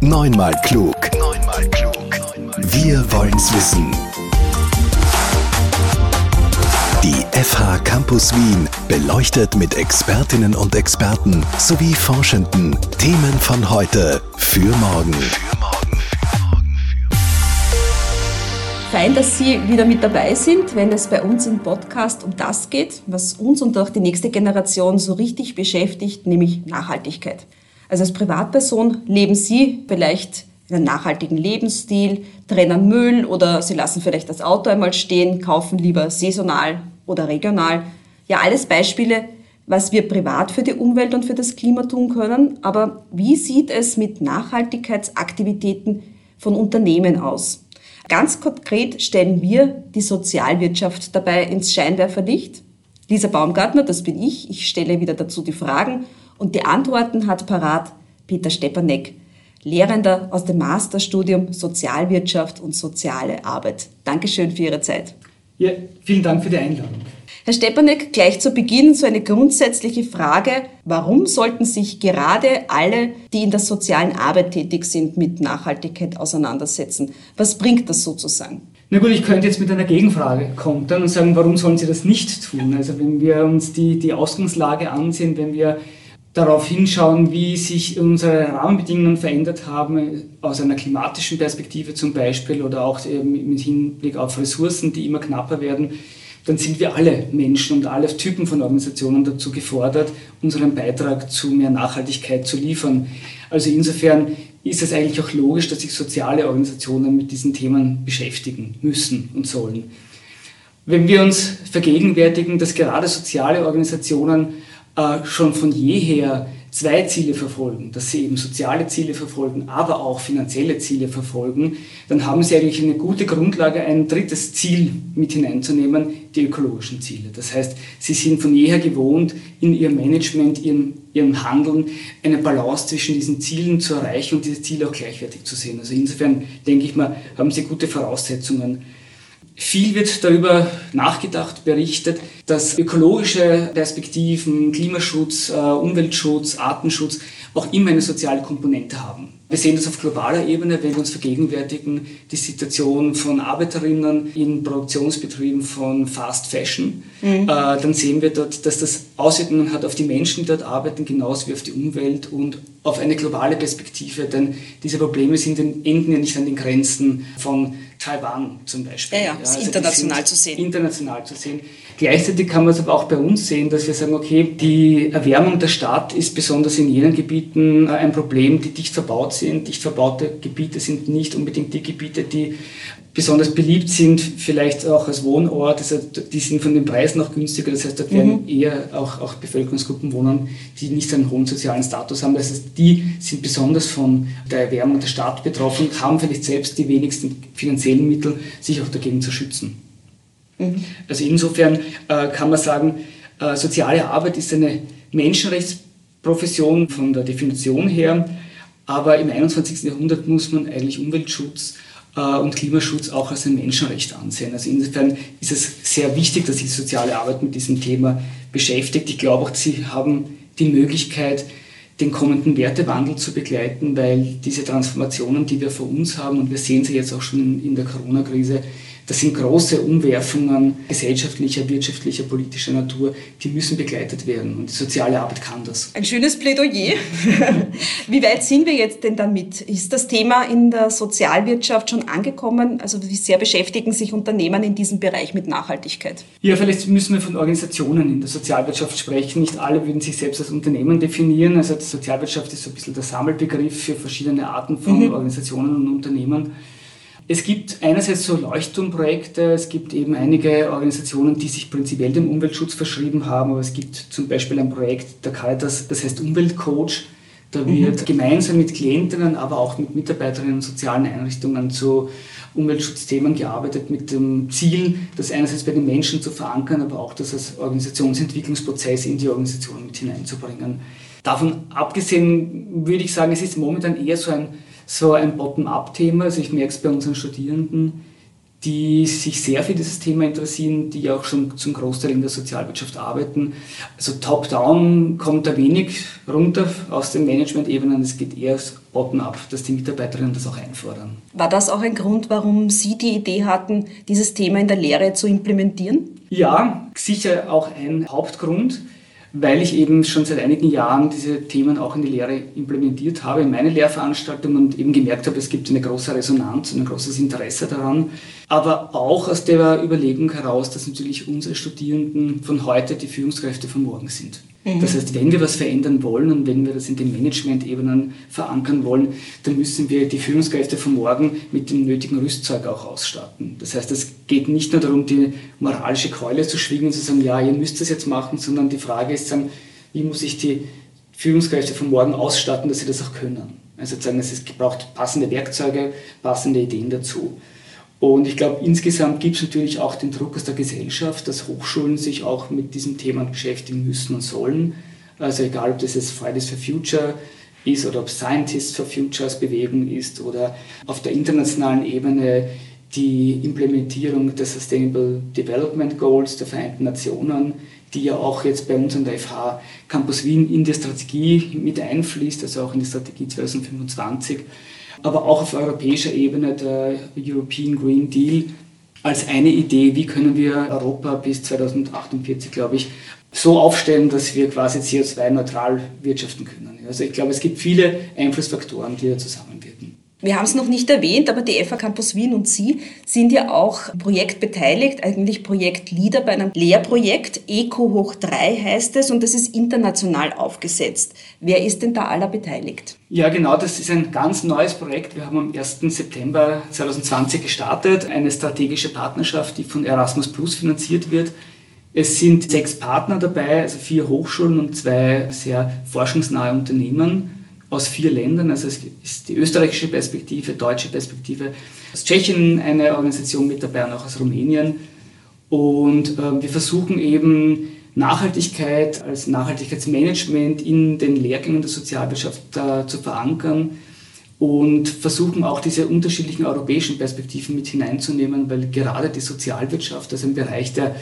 Neunmal klug. Neunmal klug. Wir wollen's wissen. Die FH Campus Wien beleuchtet mit Expertinnen und Experten sowie Forschenden Themen von heute für morgen. Fein, dass Sie wieder mit dabei sind, wenn es bei uns im Podcast um das geht, was uns und auch die nächste Generation so richtig beschäftigt, nämlich Nachhaltigkeit. Also als Privatperson leben Sie vielleicht einen nachhaltigen Lebensstil, trennen Müll oder Sie lassen vielleicht das Auto einmal stehen, kaufen lieber saisonal oder regional. Ja, alles Beispiele, was wir privat für die Umwelt und für das Klima tun können. Aber wie sieht es mit Nachhaltigkeitsaktivitäten von Unternehmen aus? Ganz konkret stellen wir die Sozialwirtschaft dabei ins Scheinwerferlicht. Lisa Baumgartner, das bin ich. Ich stelle wieder dazu die Fragen und die Antworten hat parat Peter Stepanek, Lehrender aus dem Masterstudium Sozialwirtschaft und soziale Arbeit. Dankeschön für Ihre Zeit. Ja, vielen Dank für die Einladung. Herr Stepanek, gleich zu Beginn so eine grundsätzliche Frage. Warum sollten sich gerade alle, die in der sozialen Arbeit tätig sind, mit Nachhaltigkeit auseinandersetzen? Was bringt das sozusagen? Na gut, ich könnte jetzt mit einer Gegenfrage kontern und sagen, warum sollen sie das nicht tun? Also wenn wir uns die, die Ausgangslage ansehen, wenn wir darauf hinschauen, wie sich unsere Rahmenbedingungen verändert haben, aus einer klimatischen Perspektive zum Beispiel oder auch mit Hinblick auf Ressourcen, die immer knapper werden, dann sind wir alle Menschen und alle Typen von Organisationen dazu gefordert, unseren Beitrag zu mehr Nachhaltigkeit zu liefern. Also insofern ist es eigentlich auch logisch, dass sich soziale Organisationen mit diesen Themen beschäftigen müssen und sollen. Wenn wir uns vergegenwärtigen, dass gerade soziale Organisationen äh, schon von jeher zwei Ziele verfolgen, dass sie eben soziale Ziele verfolgen, aber auch finanzielle Ziele verfolgen, dann haben sie eigentlich eine gute Grundlage, ein drittes Ziel mit hineinzunehmen, die ökologischen Ziele. Das heißt, sie sind von jeher gewohnt, in ihrem Management, ihrem, ihrem Handeln eine Balance zwischen diesen Zielen zu erreichen und diese Ziele auch gleichwertig zu sehen. Also insofern denke ich mal, haben sie gute Voraussetzungen viel wird darüber nachgedacht, berichtet, dass ökologische Perspektiven, Klimaschutz, äh, Umweltschutz, Artenschutz auch immer eine soziale Komponente haben. Wir sehen das auf globaler Ebene, wenn wir uns vergegenwärtigen, die Situation von Arbeiterinnen in Produktionsbetrieben von Fast Fashion. Mhm. Äh, dann sehen wir dort, dass das Auswirkungen hat auf die Menschen, die dort arbeiten, genauso wie auf die Umwelt und auf eine globale Perspektive. Denn diese Probleme sind, enden ja nicht an den Grenzen von Taiwan zum Beispiel. Ja, ja, also international zu sehen. International zu sehen. Gleichzeitig kann man es aber auch bei uns sehen, dass wir sagen, okay, die Erwärmung der Stadt ist besonders in jenen Gebieten äh, ein Problem, die dicht verbaut sind. Dicht verbaute Gebiete sind nicht unbedingt die Gebiete, die besonders beliebt sind, vielleicht auch als Wohnort. Also die sind von den Preisen auch günstiger. Das heißt, dort werden mhm. eher auch, auch Bevölkerungsgruppen wohnen, die nicht einen hohen sozialen Status haben. Das heißt, die sind besonders von der Erwärmung der Stadt betroffen haben vielleicht selbst die wenigsten finanziellen Mittel, sich auch dagegen zu schützen. Mhm. Also insofern äh, kann man sagen, äh, soziale Arbeit ist eine Menschenrechtsprofession von der Definition her, aber im 21. Jahrhundert muss man eigentlich Umweltschutz äh, und Klimaschutz auch als ein Menschenrecht ansehen. Also insofern ist es sehr wichtig, dass sich soziale Arbeit mit diesem Thema beschäftigt. Ich glaube auch, Sie haben die Möglichkeit, den kommenden Wertewandel zu begleiten, weil diese Transformationen, die wir vor uns haben, und wir sehen sie jetzt auch schon in der Corona-Krise, das sind große Umwerfungen gesellschaftlicher, wirtschaftlicher, politischer Natur, die müssen begleitet werden. Und die soziale Arbeit kann das. Ein schönes Plädoyer. wie weit sind wir jetzt denn damit? Ist das Thema in der Sozialwirtschaft schon angekommen? Also wie sehr beschäftigen sich Unternehmen in diesem Bereich mit Nachhaltigkeit? Ja, vielleicht müssen wir von Organisationen in der Sozialwirtschaft sprechen. Nicht alle würden sich selbst als Unternehmen definieren. Also die Sozialwirtschaft ist so ein bisschen der Sammelbegriff für verschiedene Arten von mhm. Organisationen und Unternehmen. Es gibt einerseits so Leuchtturmprojekte, es gibt eben einige Organisationen, die sich prinzipiell dem Umweltschutz verschrieben haben, aber es gibt zum Beispiel ein Projekt der Caritas, das heißt Umweltcoach. Da mhm. wird mhm. gemeinsam mit Klientinnen, aber auch mit Mitarbeiterinnen und sozialen Einrichtungen zu Umweltschutzthemen gearbeitet, mit dem Ziel, das einerseits bei den Menschen zu verankern, aber auch das als Organisationsentwicklungsprozess in die Organisation mit hineinzubringen. Davon abgesehen würde ich sagen, es ist momentan eher so ein so ein Bottom-up-Thema. Also ich merke es bei unseren Studierenden, die sich sehr für dieses Thema interessieren, die auch schon zum Großteil in der Sozialwirtschaft arbeiten. Also top-down kommt da wenig runter aus den Management-Ebenen, es geht eher bottom-up, dass die Mitarbeiterinnen das auch einfordern. War das auch ein Grund, warum Sie die Idee hatten, dieses Thema in der Lehre zu implementieren? Ja, sicher auch ein Hauptgrund weil ich eben schon seit einigen Jahren diese Themen auch in die Lehre implementiert habe, in meine Lehrveranstaltungen und eben gemerkt habe, es gibt eine große Resonanz und ein großes Interesse daran. Aber auch aus der Überlegung heraus, dass natürlich unsere Studierenden von heute die Führungskräfte von morgen sind. Mhm. Das heißt, wenn wir was verändern wollen und wenn wir das in den Management-Ebenen verankern wollen, dann müssen wir die Führungskräfte von morgen mit dem nötigen Rüstzeug auch ausstatten. Das heißt, es geht nicht nur darum, die moralische Keule zu schwingen und zu sagen, ja, ihr müsst das jetzt machen, sondern die Frage ist, sagen, wie muss ich die Führungskräfte von morgen ausstatten, dass sie das auch können. Also sagen, es braucht passende Werkzeuge, passende Ideen dazu. Und ich glaube, insgesamt gibt es natürlich auch den Druck aus der Gesellschaft, dass Hochschulen sich auch mit diesem Thema beschäftigen müssen und sollen. Also egal, ob das jetzt Fridays for Future ist oder ob Scientists for Future als Bewegung ist oder auf der internationalen Ebene die Implementierung der Sustainable Development Goals der Vereinten Nationen, die ja auch jetzt bei uns an der FH Campus Wien in die Strategie mit einfließt, also auch in die Strategie 2025 aber auch auf europäischer Ebene der European Green Deal als eine Idee, wie können wir Europa bis 2048, glaube ich, so aufstellen, dass wir quasi CO2-neutral wirtschaften können. Also ich glaube, es gibt viele Einflussfaktoren, die da zusammenwirken. Wir haben es noch nicht erwähnt, aber die FA Campus Wien und Sie sind ja auch projektbeteiligt, eigentlich Projektleader bei einem Lehrprojekt. ECO hoch 3 heißt es und das ist international aufgesetzt. Wer ist denn da aller beteiligt? Ja, genau, das ist ein ganz neues Projekt. Wir haben am 1. September 2020 gestartet, eine strategische Partnerschaft, die von Erasmus Plus finanziert wird. Es sind sechs Partner dabei, also vier Hochschulen und zwei sehr forschungsnahe Unternehmen aus vier Ländern. Also es ist die österreichische Perspektive, deutsche Perspektive, aus Tschechien eine Organisation mit dabei und auch aus Rumänien. Und äh, wir versuchen eben Nachhaltigkeit als Nachhaltigkeitsmanagement in den Lehrgängen der Sozialwirtschaft äh, zu verankern und versuchen auch diese unterschiedlichen europäischen Perspektiven mit hineinzunehmen, weil gerade die Sozialwirtschaft, also im Bereich der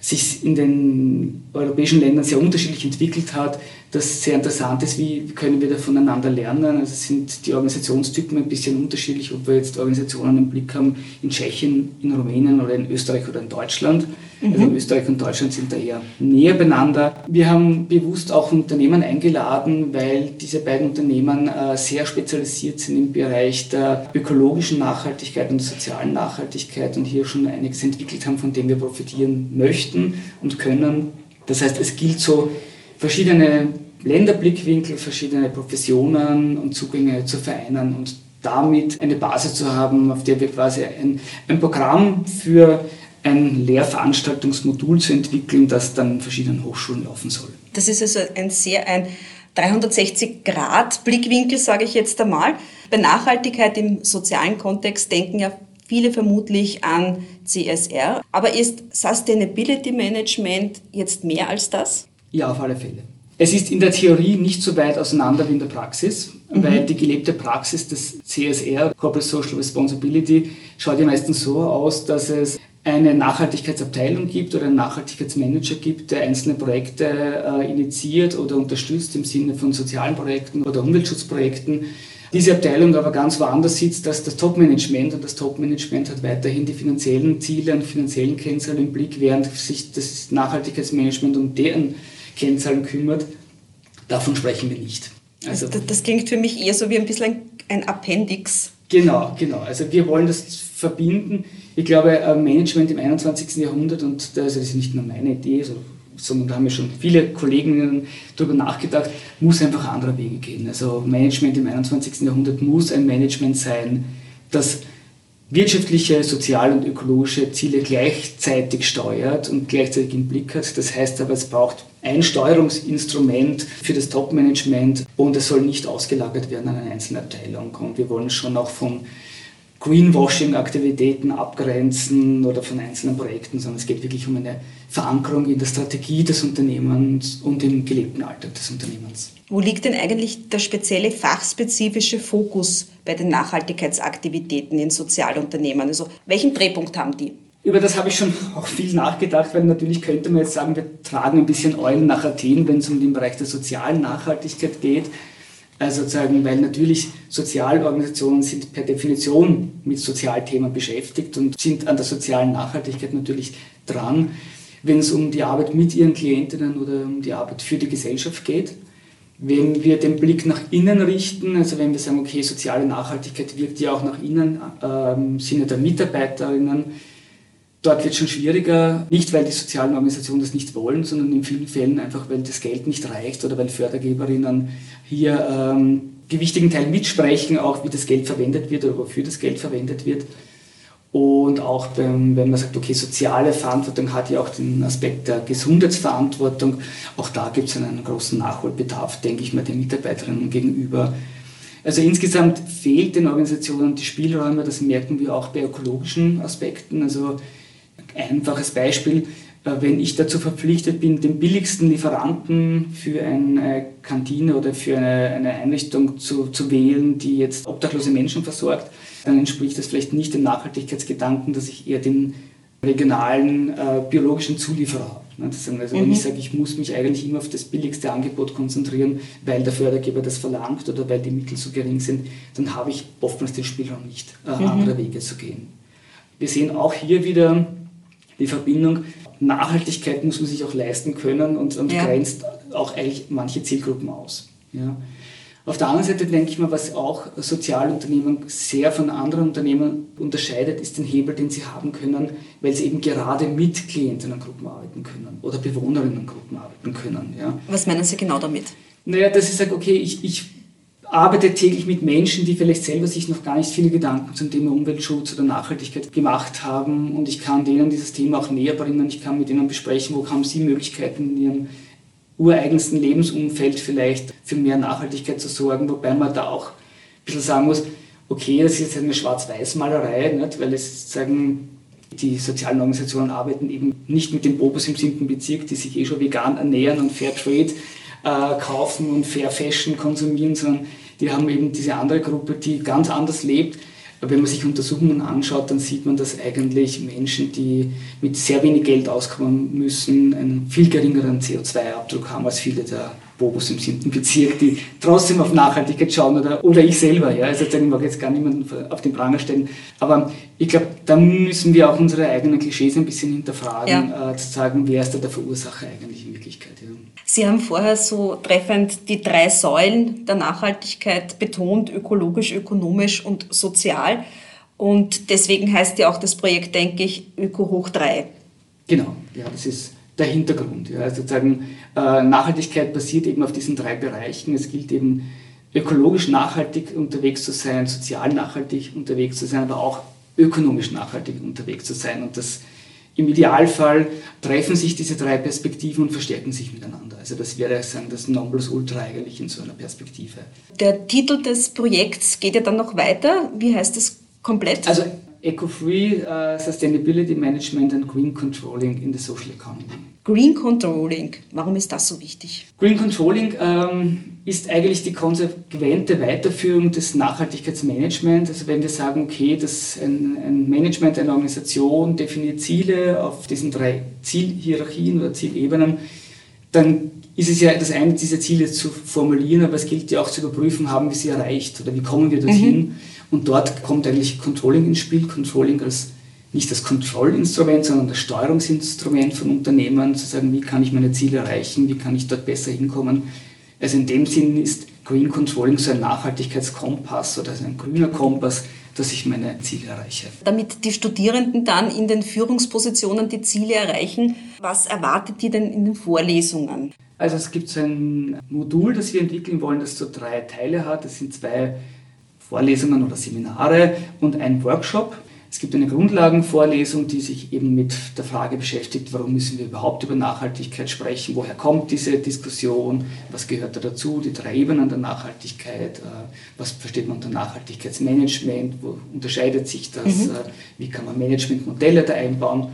sich in den europäischen Ländern sehr unterschiedlich entwickelt hat, das sehr interessant ist, wie können wir da voneinander lernen. Also sind die Organisationstypen ein bisschen unterschiedlich, ob wir jetzt Organisationen im Blick haben in Tschechien, in Rumänien oder in Österreich oder in Deutschland. Mhm. Also Österreich und Deutschland sind da eher näher beieinander. Wir haben bewusst auch Unternehmen eingeladen, weil diese beiden Unternehmen äh, sehr spezialisiert sind im Bereich der ökologischen Nachhaltigkeit und der sozialen Nachhaltigkeit und hier schon einiges entwickelt haben, von dem wir profitieren möchten und können. Das heißt, es gilt so, verschiedene Länderblickwinkel, verschiedene Professionen und Zugänge zu vereinen und damit eine Basis zu haben, auf der wir quasi ein, ein Programm für ein Lehrveranstaltungsmodul zu entwickeln, das dann in verschiedenen Hochschulen laufen soll. Das ist also ein sehr ein 360-Grad-Blickwinkel, sage ich jetzt einmal. Bei Nachhaltigkeit im sozialen Kontext denken ja viele vermutlich an CSR. Aber ist Sustainability Management jetzt mehr als das? Ja, auf alle Fälle. Es ist in der Theorie nicht so weit auseinander wie in der Praxis, mhm. weil die gelebte Praxis des CSR, Corporate Social Responsibility, schaut ja meistens so aus, dass es eine Nachhaltigkeitsabteilung gibt oder einen Nachhaltigkeitsmanager gibt, der einzelne Projekte äh, initiiert oder unterstützt im Sinne von sozialen Projekten oder Umweltschutzprojekten. Diese Abteilung aber ganz woanders sitzt als das Topmanagement und das Topmanagement hat weiterhin die finanziellen Ziele und finanziellen Kennzahlen im Blick, während sich das Nachhaltigkeitsmanagement um deren Kennzahlen kümmert. Davon sprechen wir nicht. Also, das, das, klingt für mich eher so wie ein bisschen ein Appendix. Genau, genau. Also wir wollen das verbinden. Ich glaube, äh, Management im 21. Jahrhundert, und das ist nicht nur meine Idee, sondern da haben ja schon viele Kolleginnen darüber nachgedacht, muss einfach andere Wege gehen. Also Management im 21. Jahrhundert muss ein Management sein, das wirtschaftliche, soziale und ökologische Ziele gleichzeitig steuert und gleichzeitig im Blick hat. Das heißt aber, es braucht ein Steuerungsinstrument für das Top-Management und es soll nicht ausgelagert werden an eine einzelne Abteilung. Und wir wollen schon auch von Greenwashing-Aktivitäten abgrenzen oder von einzelnen Projekten, sondern es geht wirklich um eine Verankerung in der Strategie des Unternehmens und im gelebten Alltag des Unternehmens. Wo liegt denn eigentlich der spezielle fachspezifische Fokus bei den Nachhaltigkeitsaktivitäten in Sozialunternehmen? Also welchen Drehpunkt haben die? Über das habe ich schon auch viel nachgedacht, weil natürlich könnte man jetzt sagen, wir tragen ein bisschen Eulen nach Athen, wenn es um den Bereich der sozialen Nachhaltigkeit geht. Also sozusagen, weil natürlich Sozialorganisationen sind per Definition mit Sozialthemen beschäftigt und sind an der sozialen Nachhaltigkeit natürlich dran, wenn es um die Arbeit mit ihren Klientinnen oder um die Arbeit für die Gesellschaft geht. Wenn wir den Blick nach innen richten, also wenn wir sagen, okay, soziale Nachhaltigkeit wirkt ja auch nach innen äh, im Sinne der Mitarbeiterinnen, Dort wird es schon schwieriger, nicht weil die sozialen Organisationen das nicht wollen, sondern in vielen Fällen einfach, weil das Geld nicht reicht oder weil Fördergeberinnen hier ähm, die wichtigen Teile mitsprechen, auch wie das Geld verwendet wird oder wofür das Geld verwendet wird. Und auch wenn man sagt, okay, soziale Verantwortung hat ja auch den Aspekt der Gesundheitsverantwortung. Auch da gibt es einen großen Nachholbedarf, denke ich mal, den Mitarbeiterinnen gegenüber. Also insgesamt fehlt den Organisationen die Spielräume, das merken wir auch bei ökologischen Aspekten. Also Einfaches Beispiel, wenn ich dazu verpflichtet bin, den billigsten Lieferanten für eine Kantine oder für eine, eine Einrichtung zu, zu wählen, die jetzt obdachlose Menschen versorgt, dann entspricht das vielleicht nicht dem Nachhaltigkeitsgedanken, dass ich eher den regionalen äh, biologischen Zulieferer habe. Ne? Also wenn mhm. ich sage, ich muss mich eigentlich immer auf das billigste Angebot konzentrieren, weil der Fördergeber das verlangt oder weil die Mittel so gering sind, dann habe ich oftmals den Spielraum nicht, äh, mhm. andere Wege zu gehen. Wir sehen auch hier wieder, die Verbindung. Nachhaltigkeit muss man sich auch leisten können und, und ja. grenzt auch eigentlich manche Zielgruppen aus. Ja. Auf der anderen Seite denke ich mal, was auch Sozialunternehmen sehr von anderen Unternehmen unterscheidet, ist den Hebel, den sie haben können, weil sie eben gerade mit Klientinnengruppen arbeiten können oder Bewohnerinnengruppen arbeiten können. Ja. Was meinen Sie genau damit? Naja, dass ich sage, okay, ich, ich arbeite täglich mit Menschen, die vielleicht selber sich noch gar nicht viele Gedanken zum Thema Umweltschutz oder Nachhaltigkeit gemacht haben und ich kann denen dieses Thema auch näher bringen. Ich kann mit ihnen besprechen, wo haben sie Möglichkeiten in ihrem ureigensten Lebensumfeld vielleicht für mehr Nachhaltigkeit zu sorgen, wobei man da auch ein bisschen sagen muss, okay, das ist jetzt eine Schwarz-Weiß-Malerei, nicht? weil es sagen, die sozialen Organisationen arbeiten eben nicht mit den Bobos im siebten Bezirk, die sich eh schon vegan ernähren und Fairtrade äh, kaufen und Fair Fashion konsumieren, sondern die haben eben diese andere Gruppe, die ganz anders lebt. Aber wenn man sich Untersuchungen anschaut, dann sieht man, dass eigentlich Menschen, die mit sehr wenig Geld auskommen müssen, einen viel geringeren CO2-Abdruck haben als viele der Bobos im siebten Bezirk, die trotzdem auf Nachhaltigkeit schauen oder, oder ich selber. Ja. Also ich mag jetzt gar niemanden auf den Pranger stellen. Aber ich glaube, da müssen wir auch unsere eigenen Klischees ein bisschen hinterfragen, ja. äh, zu sagen, wer ist da der Verursacher eigentlich in Wirklichkeit. Ja. Sie haben vorher so treffend die drei Säulen der Nachhaltigkeit betont, ökologisch, ökonomisch und sozial. Und deswegen heißt ja auch das Projekt, denke ich, Öko hoch 3. Genau, ja, das ist der Hintergrund. Ja. Also sozusagen, Nachhaltigkeit basiert eben auf diesen drei Bereichen. Es gilt eben ökologisch nachhaltig unterwegs zu sein, sozial nachhaltig unterwegs zu sein, aber auch ökonomisch nachhaltig unterwegs zu sein. Und das im Idealfall treffen sich diese drei Perspektiven und verstärken sich miteinander. Also das wäre sagen, das Nonplusultra eigentlich in so einer Perspektive. Der Titel des Projekts geht ja dann noch weiter. Wie heißt das komplett? Also Eco-Free uh, Sustainability Management and Green Controlling in the Social Economy. Green Controlling, warum ist das so wichtig? Green Controlling ähm, ist eigentlich die konsequente Weiterführung des Nachhaltigkeitsmanagements. Also wenn wir sagen, okay, das ein, ein Management einer Organisation definiert Ziele auf diesen drei Zielhierarchien oder Zielebenen, dann ist es ja das eine, diese Ziele zu formulieren, aber es gilt ja auch zu überprüfen, haben wir sie erreicht oder wie kommen wir dorthin. Mhm. Und dort kommt eigentlich Controlling ins Spiel. Controlling als nicht das Kontrollinstrument, sondern das Steuerungsinstrument von Unternehmen, zu sagen, wie kann ich meine Ziele erreichen, wie kann ich dort besser hinkommen. Also in dem Sinn ist Green Controlling so ein Nachhaltigkeitskompass oder ein grüner Kompass, dass ich meine Ziele erreiche. Damit die Studierenden dann in den Führungspositionen die Ziele erreichen, was erwartet die denn in den Vorlesungen? Also es gibt so ein Modul, das wir entwickeln wollen, das so drei Teile hat. Das sind zwei Vorlesungen oder Seminare und ein Workshop. Es gibt eine Grundlagenvorlesung, die sich eben mit der Frage beschäftigt, warum müssen wir überhaupt über Nachhaltigkeit sprechen, woher kommt diese Diskussion, was gehört da dazu, die drei Ebenen der Nachhaltigkeit, äh, was versteht man unter Nachhaltigkeitsmanagement, wo unterscheidet sich das, mhm. Äh, wie kann man Managementmodelle da einbauen.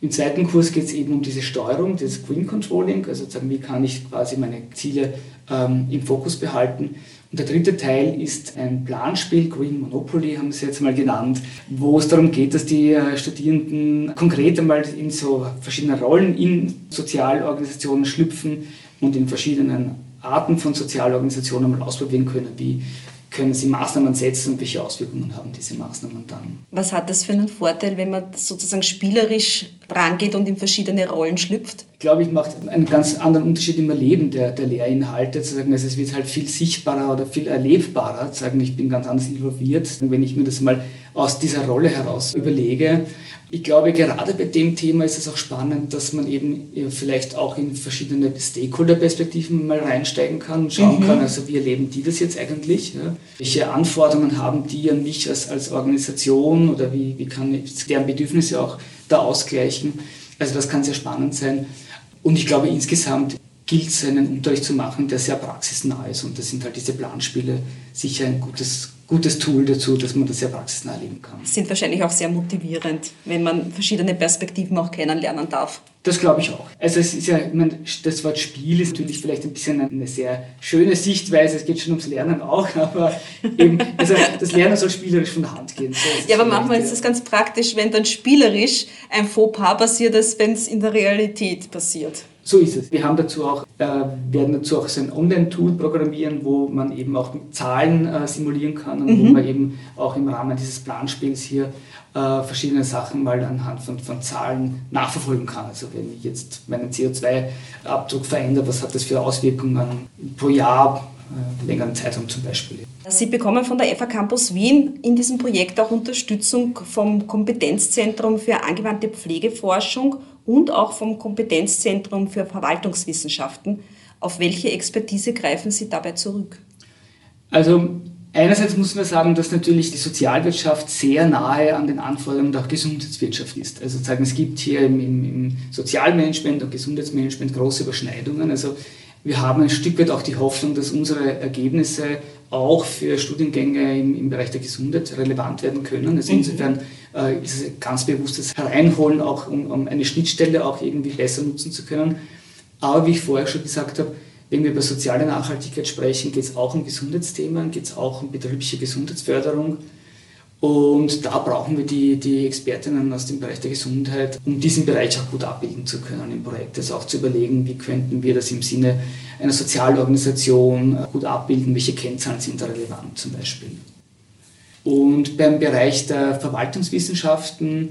Im zweiten Kurs geht es eben um diese Steuerung, das Green Controlling, also sagen, wie kann ich quasi meine Ziele ähm, im Fokus behalten. Und der dritte Teil ist ein Planspiel, Green Monopoly haben sie jetzt mal genannt, wo es darum geht, dass die äh, Studierenden konkret einmal in so verschiedene Rollen in Sozialorganisationen schlüpfen und in verschiedenen Arten von Sozialorganisationen mal ausprobieren können, wie können Sie Maßnahmen setzen und welche Auswirkungen haben diese Maßnahmen dann? Was hat das für einen Vorteil, wenn man sozusagen spielerisch rangeht und in verschiedene Rollen schlüpft? Ich glaube, ich macht einen ganz anderen Unterschied im Erleben der, der Lehrinhalte. Zu sagen, also es wird halt viel sichtbarer oder viel erlebbarer. Zu sagen, ich bin ganz anders involviert, wenn ich mir das mal aus dieser Rolle heraus überlege. Ich glaube, gerade bei dem Thema ist es auch spannend, dass man eben vielleicht auch in verschiedene Stakeholder-Perspektiven mal reinsteigen kann und schauen mhm. kann, also wie erleben die das jetzt eigentlich? Ja? Welche Anforderungen haben die an mich als, als Organisation oder wie, wie kann ich deren Bedürfnisse auch da ausgleichen? Also das kann sehr spannend sein. Und ich glaube, insgesamt gilt es, einen Unterricht zu machen, der sehr praxisnah ist. Und das sind halt diese Planspiele sicher ein gutes gutes Tool dazu, dass man das sehr praxisnah erleben kann. Sind wahrscheinlich auch sehr motivierend, wenn man verschiedene Perspektiven auch kennenlernen darf. Das glaube ich auch. Also es ist ja, ich meine, das Wort Spiel ist natürlich vielleicht ein bisschen eine sehr schöne Sichtweise. Es geht schon ums Lernen auch, aber eben, also das Lernen soll spielerisch von der Hand gehen. So ja, aber manchmal ist es ganz praktisch, wenn dann spielerisch ein Fauxpas passiert, als wenn es in der Realität passiert. So ist es. Wir haben dazu auch, äh, werden dazu auch so ein Online-Tool programmieren, wo man eben auch Zahlen äh, simulieren kann und mhm. wo man eben auch im Rahmen dieses Planspiels hier äh, verschiedene Sachen mal anhand von, von Zahlen nachverfolgen kann. Also wenn ich jetzt meinen CO2-Abdruck verändere, was hat das für Auswirkungen pro Jahr, äh, längeren Zeitraum zum Beispiel. Sie bekommen von der FA Campus Wien in diesem Projekt auch Unterstützung vom Kompetenzzentrum für angewandte Pflegeforschung und auch vom Kompetenzzentrum für Verwaltungswissenschaften. Auf welche Expertise greifen Sie dabei zurück? Also einerseits muss man sagen, dass natürlich die Sozialwirtschaft sehr nahe an den Anforderungen der Gesundheitswirtschaft ist. Also sagen, es gibt hier im, im Sozialmanagement und Gesundheitsmanagement große Überschneidungen. Also wir haben ein Stück weit auch die Hoffnung, dass unsere Ergebnisse auch für Studiengänge im, im Bereich der Gesundheit relevant werden können. Also mhm. insofern äh, ist es ganz bewusstes Hereinholen, auch um, um eine Schnittstelle auch irgendwie besser nutzen zu können. Aber wie ich vorher schon gesagt habe, wenn wir über soziale Nachhaltigkeit sprechen, geht es auch um Gesundheitsthemen, geht es auch um betriebliche Gesundheitsförderung. Und da brauchen wir die, die Expertinnen aus dem Bereich der Gesundheit, um diesen Bereich auch gut abbilden zu können im Projekt. Also auch zu überlegen, wie könnten wir das im Sinne einer Sozialorganisation gut abbilden, welche Kennzahlen sind da relevant zum Beispiel. Und beim Bereich der Verwaltungswissenschaften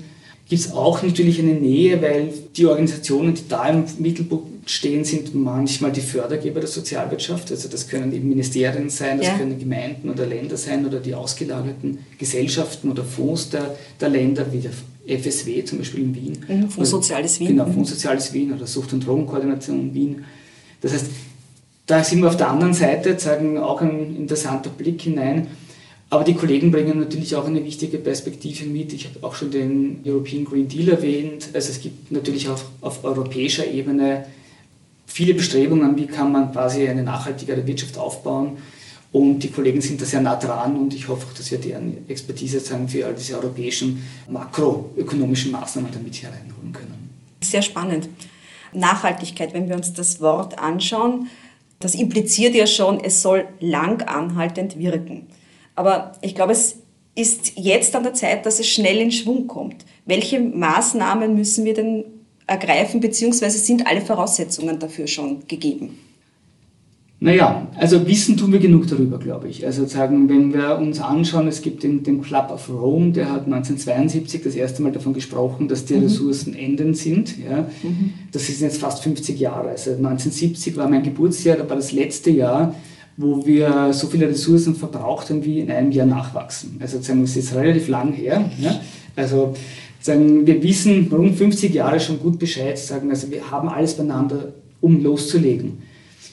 gibt es auch natürlich eine Nähe, weil die Organisationen, die da im Mittelpunkt stehen, sind manchmal die Fördergeber der Sozialwirtschaft. Also das können eben Ministerien sein, das ja. können Gemeinden oder Länder sein oder die ausgelagerten Gesellschaften oder Fonds der, der Länder, wie der FSW zum Beispiel in Wien. Mhm, Fonds Soziales Wien. Genau, Fonds Soziales Wien oder Sucht- und Drogenkoordination in Wien. Das heißt, da sind wir auf der anderen Seite, sagen auch ein interessanter Blick hinein, aber die Kollegen bringen natürlich auch eine wichtige Perspektive mit. Ich habe auch schon den European Green Deal erwähnt. Also es gibt natürlich auch auf europäischer Ebene viele Bestrebungen, wie kann man quasi eine nachhaltigere Wirtschaft aufbauen. Und die Kollegen sind da sehr nah dran und ich hoffe, dass wir deren Expertise sagen, für all diese europäischen makroökonomischen Maßnahmen damit hier reinholen können. Sehr spannend. Nachhaltigkeit, wenn wir uns das Wort anschauen, das impliziert ja schon, es soll lang anhaltend wirken. Aber ich glaube, es ist jetzt an der Zeit, dass es schnell in Schwung kommt. Welche Maßnahmen müssen wir denn ergreifen, beziehungsweise sind alle Voraussetzungen dafür schon gegeben? Naja, also wissen tun wir genug darüber, glaube ich. Also sagen, wenn wir uns anschauen, es gibt den, den Club of Rome, der hat 1972 das erste Mal davon gesprochen, dass die mhm. Ressourcen enden sind. Ja. Mhm. Das ist jetzt fast 50 Jahre. Also 1970 war mein Geburtsjahr, da war das letzte Jahr, wo wir so viele Ressourcen verbraucht haben, wie in einem Jahr nachwachsen. Also sagen, es ist relativ lang her. Ja? Also sagen, wir wissen rund 50 Jahre schon gut Bescheid, sagen, also wir haben alles beieinander, um loszulegen.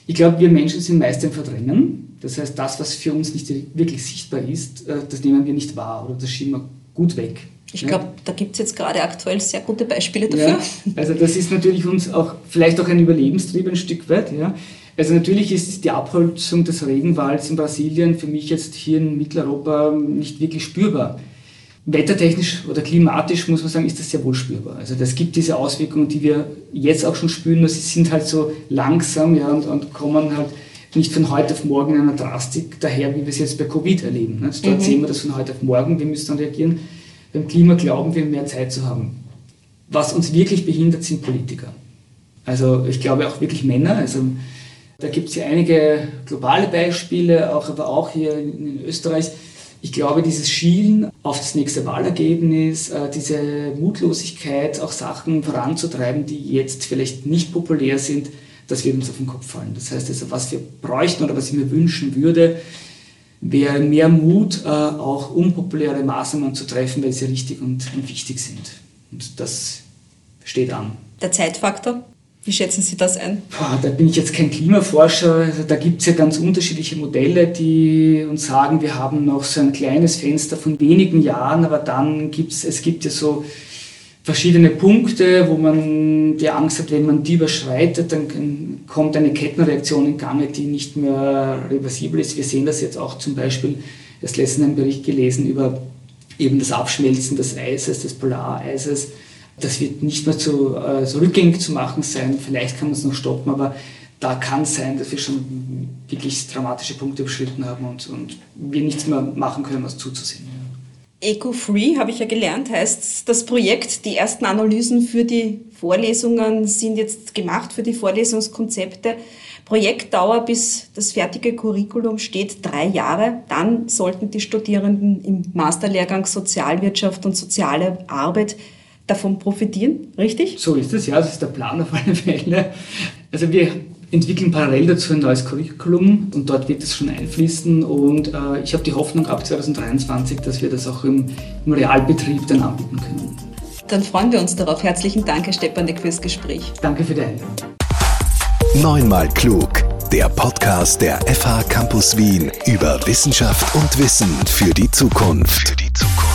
Ich glaube, wir Menschen sind meist im Verdrängen. Das heißt, das, was für uns nicht wirklich sichtbar ist, äh, das nehmen wir nicht wahr oder das schieben wir gut weg. Ich glaube, ja. da gibt es jetzt gerade aktuell sehr gute Beispiele dafür. Ja, also das ist natürlich uns auch vielleicht auch ein Überlebenstrieb ein Stück weit. Ja. Also natürlich ist die Abholzung des Regenwalds in Brasilien für mich jetzt hier in Mitteleuropa nicht wirklich spürbar. Wettertechnisch oder klimatisch muss man sagen, ist das sehr wohl spürbar. Also das gibt diese Auswirkungen, die wir jetzt auch schon spüren, nur sie sind halt so langsam ja, und, und kommen halt nicht von heute auf morgen in einer Drastik daher, wie wir es jetzt bei Covid erleben. Also dort mhm. sehen wir das von heute auf morgen, wir müssen dann reagieren. Beim Klima glauben wir, mehr Zeit zu haben. Was uns wirklich behindert, sind Politiker. Also ich glaube auch wirklich Männer. Also da gibt es ja einige globale Beispiele, auch, aber auch hier in Österreich. Ich glaube, dieses Schielen auf das nächste Wahlergebnis, äh, diese Mutlosigkeit, auch Sachen voranzutreiben, die jetzt vielleicht nicht populär sind, das wird uns auf den Kopf fallen. Das heißt also, was wir bräuchten oder was ich mir wünschen würde, wäre mehr Mut, äh, auch unpopuläre Maßnahmen zu treffen, weil sie richtig und, und wichtig sind. Und das steht an. Der Zeitfaktor? Wie schätzen Sie das ein? Boah, da bin ich jetzt kein Klimaforscher. Also da gibt es ja ganz unterschiedliche Modelle, die uns sagen, wir haben noch so ein kleines Fenster von wenigen Jahren, aber dann gibt es, es gibt ja so verschiedene Punkte, wo man die Angst hat, wenn man die überschreitet, dann kommt eine Kettenreaktion in Gange, die nicht mehr reversibel ist. Wir sehen das jetzt auch zum Beispiel, erst letztens einen Bericht gelesen über eben das Abschmelzen des Eises, des Polareises das wird nicht mehr zu, äh, so rückgängig zu machen sein. Vielleicht kann man es noch stoppen, aber da kann es sein, dass wir schon wirklich dramatische Punkte überschritten haben und, und wir nichts mehr machen können, als zuzusehen. Eco-Free, habe ich ja gelernt, heißt das Projekt. Die ersten Analysen für die Vorlesungen sind jetzt gemacht, für die Vorlesungskonzepte. Projektdauer bis das fertige Curriculum steht drei Jahre. Dann sollten die Studierenden im Masterlehrgang Sozialwirtschaft und soziale Arbeit davon profitieren, richtig? So ist es, ja, das ist der Plan auf alle Fälle. Also wir entwickeln parallel dazu ein neues Curriculum und dort wird es schon einfließen und äh, ich habe die Hoffnung ab 2023, dass wir das auch im, im, Realbetrieb dann anbieten können. Dann freuen wir uns darauf. Herzlichen Dank, Herr Stepanek, fürs Gespräch. Danke für die Einladung. Neunmal klug, der Podcast der FH Campus Wien über Wissenschaft und Wissen für die Zukunft. Für die Zukunft.